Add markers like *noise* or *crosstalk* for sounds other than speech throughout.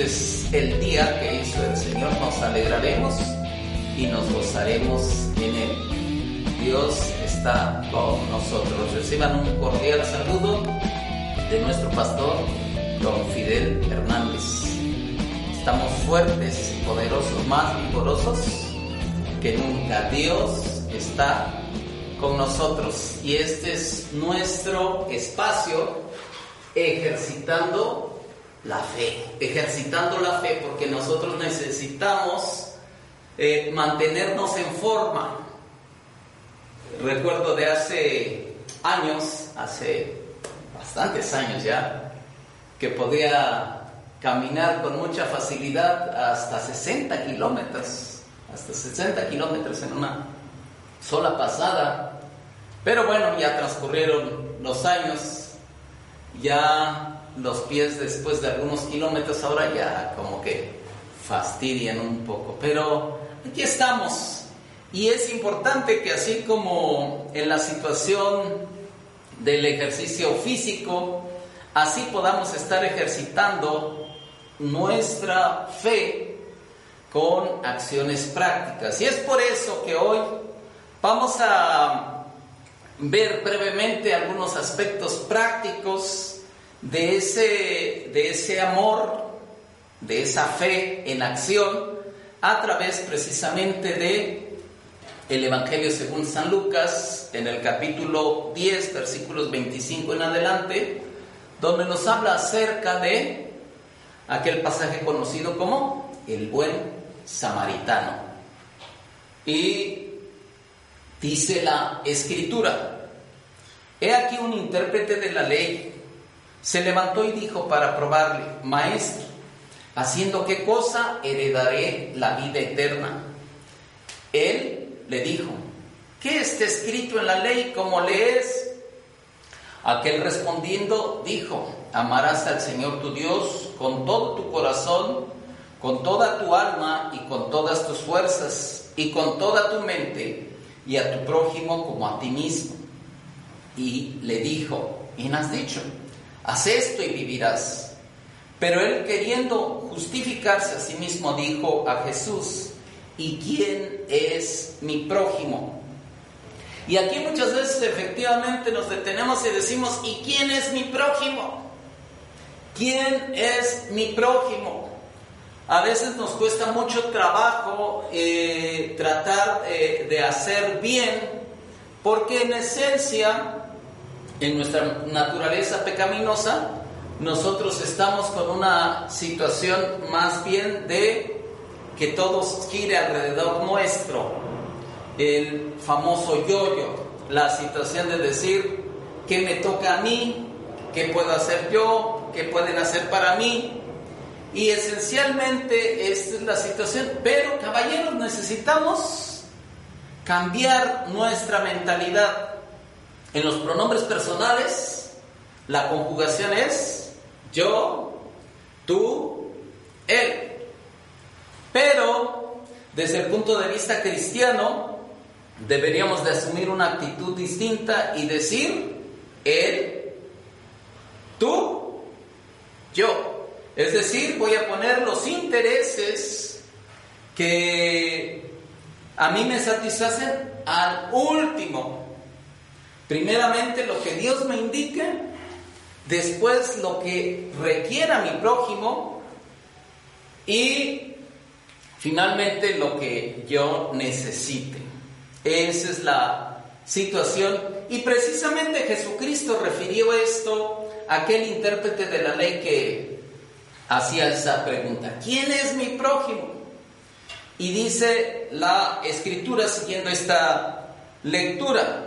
es el día que hizo el Señor. Nos alegraremos y nos gozaremos en Él. Dios está con nosotros. Reciban un cordial saludo de nuestro pastor, don Fidel Hernández. Estamos fuertes poderosos, más vigorosos que nunca. Dios está con nosotros y este es nuestro espacio ejercitando la fe, ejercitando la fe porque nosotros necesitamos eh, mantenernos en forma. Recuerdo de hace años, hace bastantes años ya, que podía caminar con mucha facilidad hasta 60 kilómetros, hasta 60 kilómetros en una sola pasada. Pero bueno, ya transcurrieron los años, ya los pies después de algunos kilómetros ahora ya como que fastidian un poco. Pero aquí estamos. Y es importante que así como en la situación del ejercicio físico, así podamos estar ejercitando nuestra fe con acciones prácticas. Y es por eso que hoy vamos a ver brevemente algunos aspectos prácticos de ese, de ese amor, de esa fe en acción, a través precisamente de el Evangelio según San Lucas, en el capítulo 10, versículos 25 en adelante, donde nos habla acerca de aquel pasaje conocido como el buen samaritano. Y dice la escritura, he aquí un intérprete de la ley, se levantó y dijo para probarle, maestro, haciendo qué cosa heredaré la vida eterna. Él le dijo, ¿qué está escrito en la ley? ¿Cómo lees? Aquel respondiendo dijo, amarás al Señor tu Dios con todo tu corazón, con toda tu alma y con todas tus fuerzas y con toda tu mente y a tu prójimo como a ti mismo. Y le dijo, bien has dicho, haz esto y vivirás. Pero él queriendo justificarse a sí mismo dijo a Jesús, ¿y quién es mi prójimo? Y aquí muchas veces efectivamente nos detenemos y decimos, ¿y quién es mi prójimo? ¿Quién es mi prójimo? A veces nos cuesta mucho trabajo eh, tratar eh, de hacer bien, porque en esencia, en nuestra naturaleza pecaminosa, nosotros estamos con una situación más bien de que todo gire alrededor nuestro, el famoso yo-yo, la situación de decir, ¿qué me toca a mí? ¿Qué puedo hacer yo? ¿Qué pueden hacer para mí? Y esencialmente esta es la situación. Pero caballeros, necesitamos cambiar nuestra mentalidad. En los pronombres personales, la conjugación es yo, tú, él. Pero desde el punto de vista cristiano, deberíamos de asumir una actitud distinta y decir él, tú, yo. Es decir, voy a poner los intereses que a mí me satisfacen al último. Primeramente lo que Dios me indique, después lo que requiera mi prójimo y finalmente lo que yo necesite. Esa es la situación y precisamente Jesucristo refirió esto a aquel intérprete de la ley que hacía esa pregunta, ¿quién es mi prójimo? Y dice la escritura siguiendo esta lectura,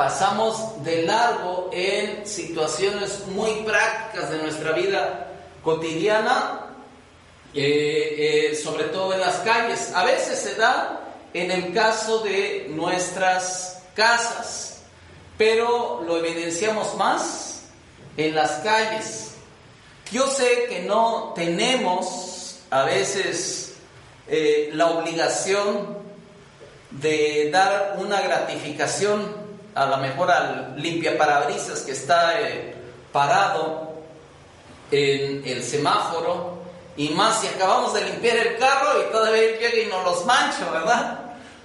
pasamos de largo en situaciones muy prácticas de nuestra vida cotidiana, eh, eh, sobre todo en las calles. A veces se da en el caso de nuestras casas, pero lo evidenciamos más en las calles. Yo sé que no tenemos a veces eh, la obligación de dar una gratificación a lo mejor al limpia parabrisas que está eh, parado en el semáforo y más si acabamos de limpiar el carro y todavía llega y nos los mancho, ¿verdad?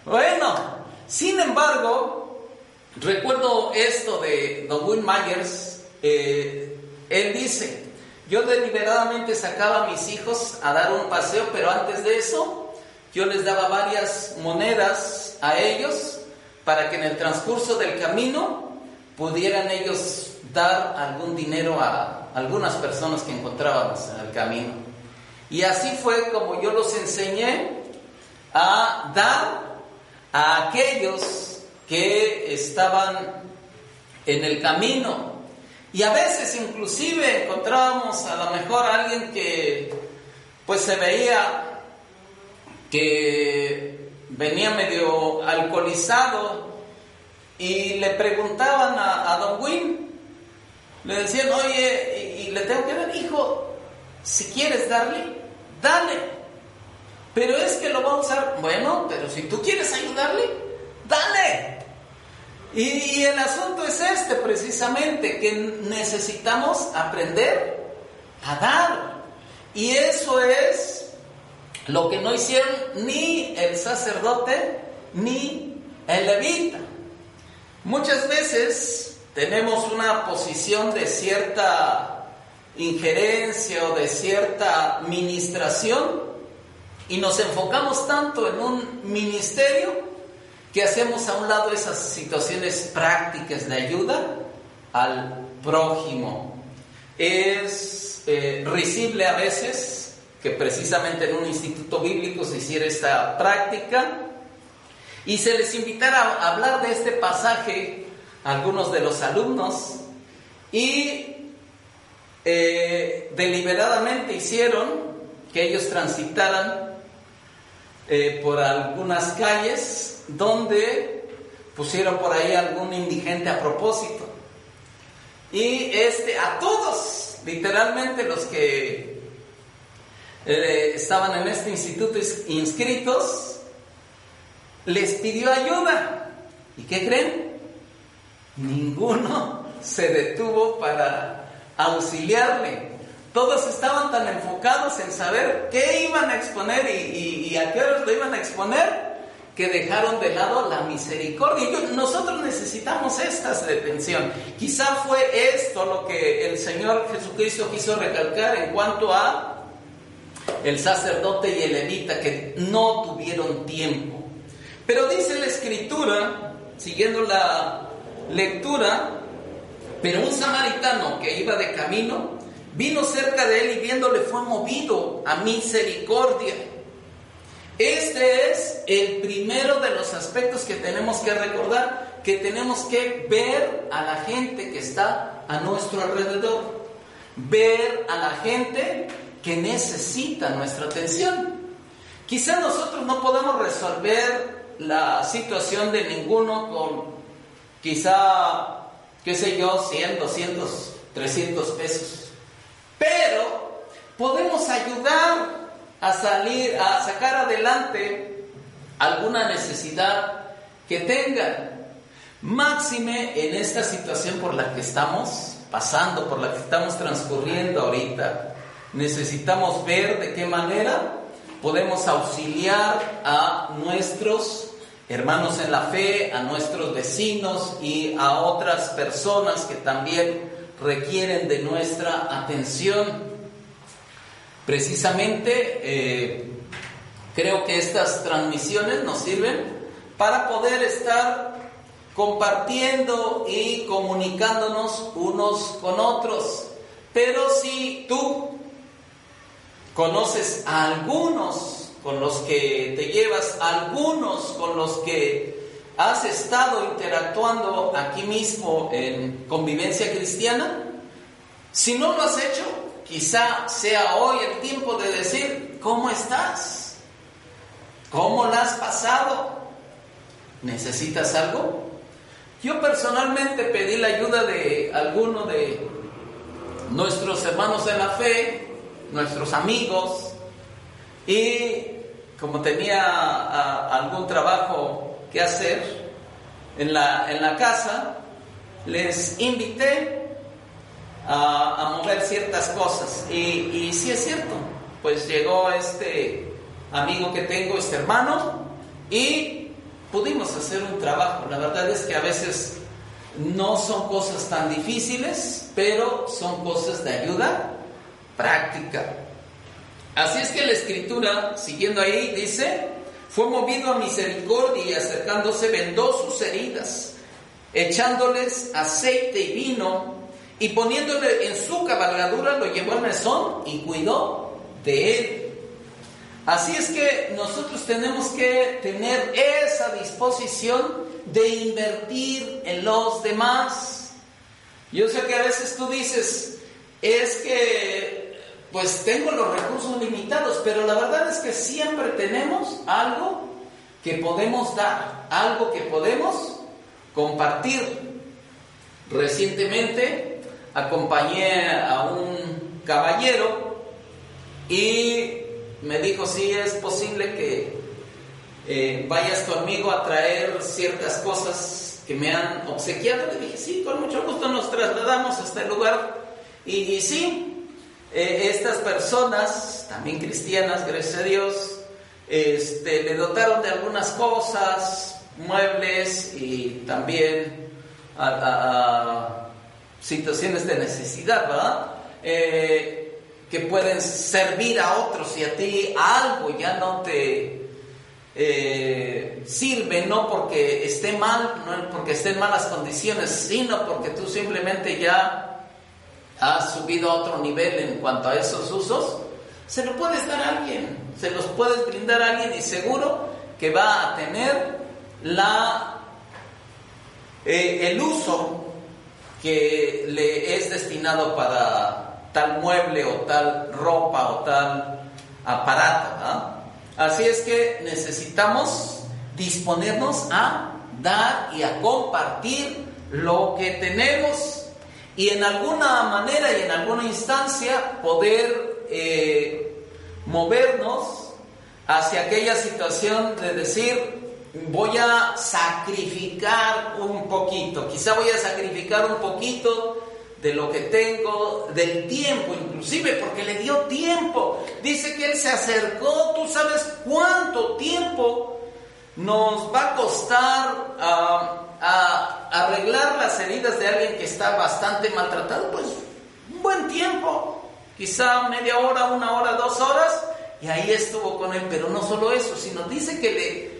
Bueno, sin embargo, recuerdo esto de Don Will Myers, eh, él dice, yo deliberadamente sacaba a mis hijos a dar un paseo, pero antes de eso yo les daba varias monedas a ellos para que en el transcurso del camino pudieran ellos dar algún dinero a algunas personas que encontrábamos en el camino. Y así fue como yo los enseñé a dar a aquellos que estaban en el camino. Y a veces inclusive encontrábamos a lo mejor a alguien que pues se veía que venía medio alcoholizado y le preguntaban a, Don Wynn, le decían, oye, y, le tengo que dar, hijo, si quieres darle, dale. Pero es que lo va a usar, bueno, pero si tú quieres ayudarle, dale. y el asunto es este precisamente, que necesitamos aprender a dar. Y eso es lo que no hicieron ni el sacerdote ni el levita. Muchas veces tenemos una posición de cierta injerencia o de cierta ministración y nos enfocamos tanto en un ministerio que hacemos a un lado esas situaciones prácticas de ayuda al prójimo. Es eh, risible a veces que precisamente en un instituto bíblico se hiciera esta práctica y se les invitara a hablar de este pasaje a algunos de los alumnos y eh, deliberadamente hicieron que ellos transitaran eh, por algunas calles donde pusieron por ahí algún indigente a propósito. Y este, a todos, literalmente los que eh, estaban en este instituto inscritos, les pidió ayuda. ¿Y qué creen? Ninguno *laughs* se detuvo para auxiliarle. Todos estaban tan enfocados en saber qué iban a exponer y, a qué horas lo iban a exponer que dejaron de lado la misericordia. nosotros necesitamos estas detención. Quizá fue esto lo que el Señor Jesucristo quiso recalcar en cuanto a el sacerdote y el levita que no tuvieron tiempo. Pero dice la escritura, siguiendo la lectura, pero un samaritano que iba de camino vino cerca de él y viéndole fue movido a misericordia. Este es el primero de los aspectos que tenemos que recordar, que tenemos que ver a la gente que está a nuestro alrededor, ver a la gente que necesita nuestra atención. Quizá nosotros no podamos resolver la situación de ninguno con quizá, qué sé yo, 100, 200, 300 pesos. Pero podemos ayudar a salir, a sacar adelante alguna necesidad que tengan. Máxime en esta situación por la que estamos pasando, por la que estamos transcurriendo ahorita necesitamos ver de qué manera podemos auxiliar a nuestros hermanos en la fe, a nuestros vecinos y a otras personas que también requieren de nuestra atención. Precisamente eh, creo que estas transmisiones nos sirven para poder estar compartiendo y comunicándonos unos con otros. Pero si tú conoces a algunos con los que te llevas, algunos con los que ¿Has estado interactuando aquí mismo en convivencia cristiana? Si no lo has hecho, quizá sea hoy el tiempo de decir, ¿cómo estás? ¿Cómo la has pasado? ¿Necesitas algo? Yo personalmente pedí la ayuda de alguno de nuestros hermanos de la fe, nuestros amigos, y como tenía algún trabajo que hacer en la, en la casa, les invité a, mover ciertas cosas. Y, y sí es cierto, pues llegó este amigo que tengo, este hermano, y pudimos hacer un trabajo. La verdad es que a veces no son cosas tan difíciles, pero son cosas de ayuda práctica. Así es que la escritura, siguiendo ahí, dice, fue movido a misericordia y acercándose vendó sus heridas, echándoles aceite y vino, y poniéndole en su cabalgadura lo llevó al mesón y cuidó de él. Así es que nosotros tenemos que tener esa disposición de invertir en los demás. Yo sé que a veces tú dices, es que pues tengo los recursos limitados, pero la verdad es que siempre tenemos algo que podemos dar, algo que podemos compartir. Recientemente acompañé a un caballero y me dijo si es posible que eh, vayas conmigo a traer ciertas cosas que me han obsequiado. Le dije, sí, con mucho gusto nos trasladamos hasta el lugar. Y, y sí, eh, estas personas, también cristianas, gracias a Dios, este, le dotaron de algunas cosas, muebles y también a, situaciones de necesidad, ¿verdad? Eh, que pueden servir a otros y a ti algo ya no te eh, sirve, no porque esté mal, no porque esté en malas condiciones, sino porque tú simplemente ya ha subido a otro nivel en cuanto a esos usos, se lo puedes dar a alguien, se los puedes brindar a alguien y seguro que va a tener la, eh, el uso que le es destinado para tal mueble o tal ropa o tal aparato. Así es que necesitamos disponernos a dar y a compartir lo que tenemos y en alguna manera y en alguna instancia poder eh, movernos hacia aquella situación de decir, voy a sacrificar un poquito, quizá voy a sacrificar un poquito de lo que tengo, del tiempo inclusive, porque le dio tiempo. Dice que Él se acercó, tú sabes cuánto tiempo nos va a costar ah, a arreglar las heridas de alguien que está bastante maltratado, pues un buen tiempo, quizá media hora, una hora, dos horas, y ahí estuvo con él. Pero no solo eso, sino dice que le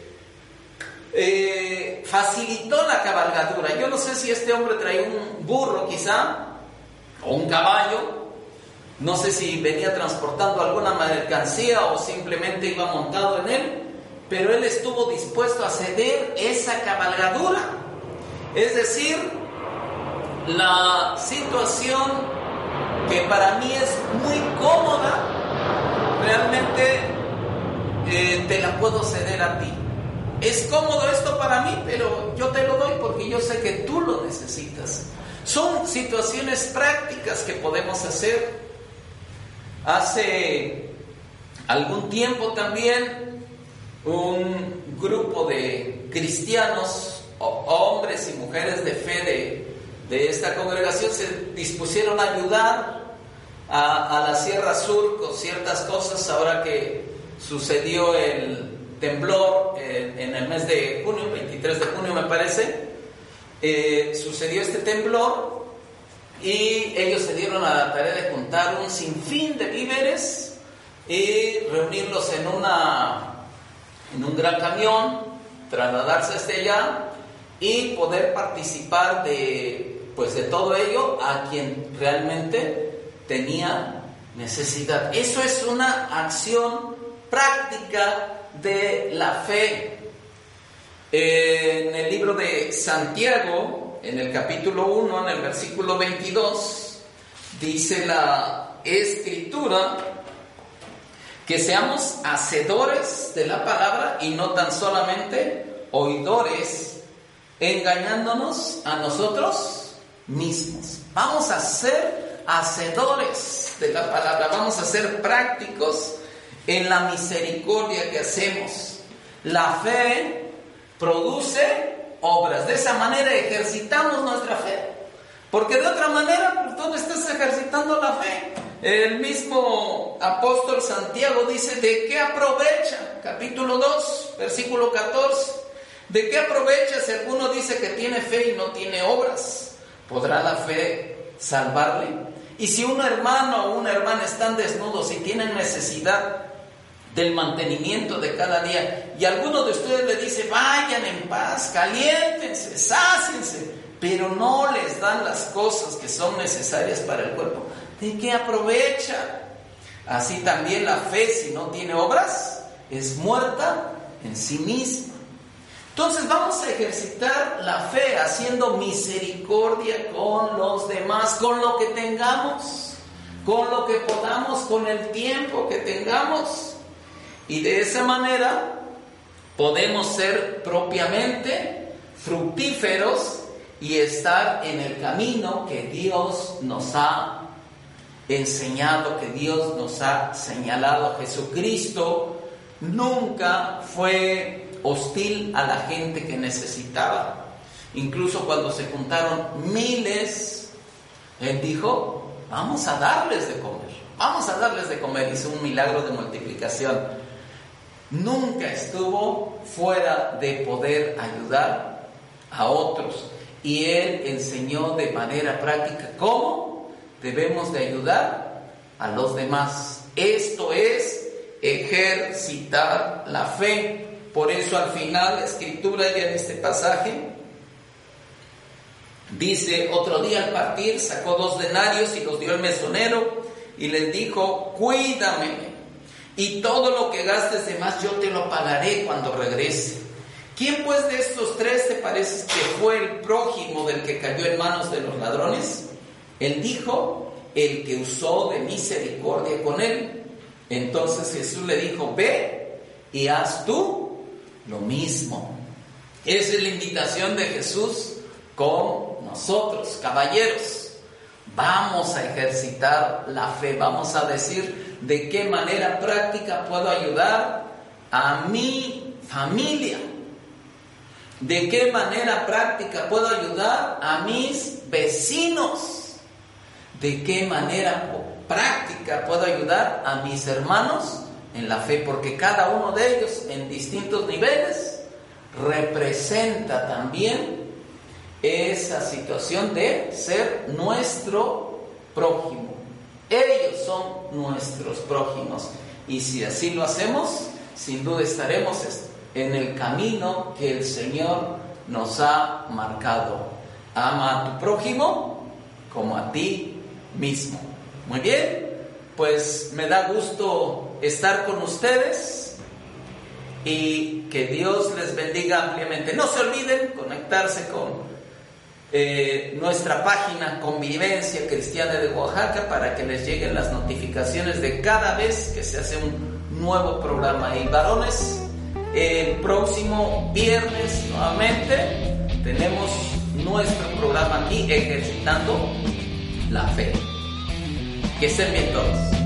eh, facilitó la cabalgadura. Yo no sé si este hombre traía un burro quizá, o un caballo, no sé si venía transportando alguna mercancía o simplemente iba montado en él, pero él estuvo dispuesto a ceder esa cabalgadura. Es decir, la situación que para mí es muy cómoda, realmente eh, te la puedo ceder a ti. Es cómodo esto para mí, pero yo te lo doy porque yo sé que tú lo necesitas. Son situaciones prácticas que podemos hacer. Hace algún tiempo también un grupo de cristianos hombres y mujeres de fe de, esta congregación se dispusieron a ayudar a, la Sierra Sur con ciertas cosas ahora que sucedió el temblor en, el mes de junio, 23 de junio me parece, eh, sucedió este temblor y ellos se dieron a la tarea de juntar un sinfín de víveres y reunirlos en una en un gran camión, trasladarse hasta allá y poder participar de, pues de todo ello a quien realmente tenía necesidad. Eso es una acción práctica de la fe. En el libro de Santiago, en el capítulo 1, en el versículo 22, dice la escritura que seamos hacedores de la palabra y no tan solamente oidores, engañándonos a nosotros mismos. Vamos a ser hacedores de la palabra, vamos a ser prácticos en la misericordia que hacemos. La fe produce obras, de esa manera ejercitamos nuestra fe, porque de otra manera, pues, ¿dónde estás ejercitando la fe? El mismo apóstol Santiago dice, ¿de qué aprovecha? Capítulo 2, versículo 14. ¿De qué aprovecha si alguno dice que tiene fe y no tiene obras? ¿Podrá la fe salvarle? Y si un hermano o una hermana están desnudos y tienen necesidad del mantenimiento de cada día, y alguno de ustedes le dice, vayan en paz, caliéntense, sáciense, pero no les dan las cosas que son necesarias para el cuerpo, ¿de qué aprovecha? Así también la fe, si no tiene obras, es muerta en sí misma. Entonces vamos a ejercitar la fe haciendo misericordia con los demás, con lo que tengamos, con lo que podamos, con el tiempo que tengamos. Y de esa manera podemos ser propiamente fructíferos y estar en el camino que Dios nos ha enseñado, que Dios nos ha señalado. Jesucristo nunca fue hostil a la gente que necesitaba. Incluso cuando se juntaron miles, Él dijo, vamos a darles de comer, vamos a darles de comer. Hizo un milagro de multiplicación. Nunca estuvo fuera de poder ayudar a otros. Y Él enseñó de manera práctica cómo debemos de ayudar a los demás. Esto es ejercitar la fe. Por eso al final la escritura ya en este pasaje dice, otro día al partir sacó dos denarios y los dio al mesonero y les dijo, cuídame y todo lo que gastes de más yo te lo pagaré cuando regrese. ¿Quién pues de estos tres te parece que fue el prójimo del que cayó en manos de los ladrones? Él dijo, el que usó de misericordia con él. Entonces Jesús le dijo, ve y haz tú lo mismo. Esa es la invitación de Jesús con nosotros, caballeros. Vamos a ejercitar la fe, vamos a decir de qué manera práctica puedo ayudar a mi familia. De qué manera práctica puedo ayudar a mis vecinos. De qué manera práctica puedo ayudar a mis hermanos en la fe, porque cada uno de ellos en distintos niveles representa también esa situación de ser nuestro prójimo. Ellos son nuestros prójimos. Y si así lo hacemos, sin duda estaremos en el camino que el Señor nos ha marcado. Ama a tu prójimo como a ti mismo. Muy bien, pues me da gusto estar con ustedes y que Dios les bendiga ampliamente. No se olviden conectarse con eh, nuestra página Convivencia Cristiana de Oaxaca para que les lleguen las notificaciones de cada vez que se hace un nuevo programa. Y varones, el próximo viernes nuevamente tenemos nuestro programa aquí ejercitando la fe. Que estén bien todos.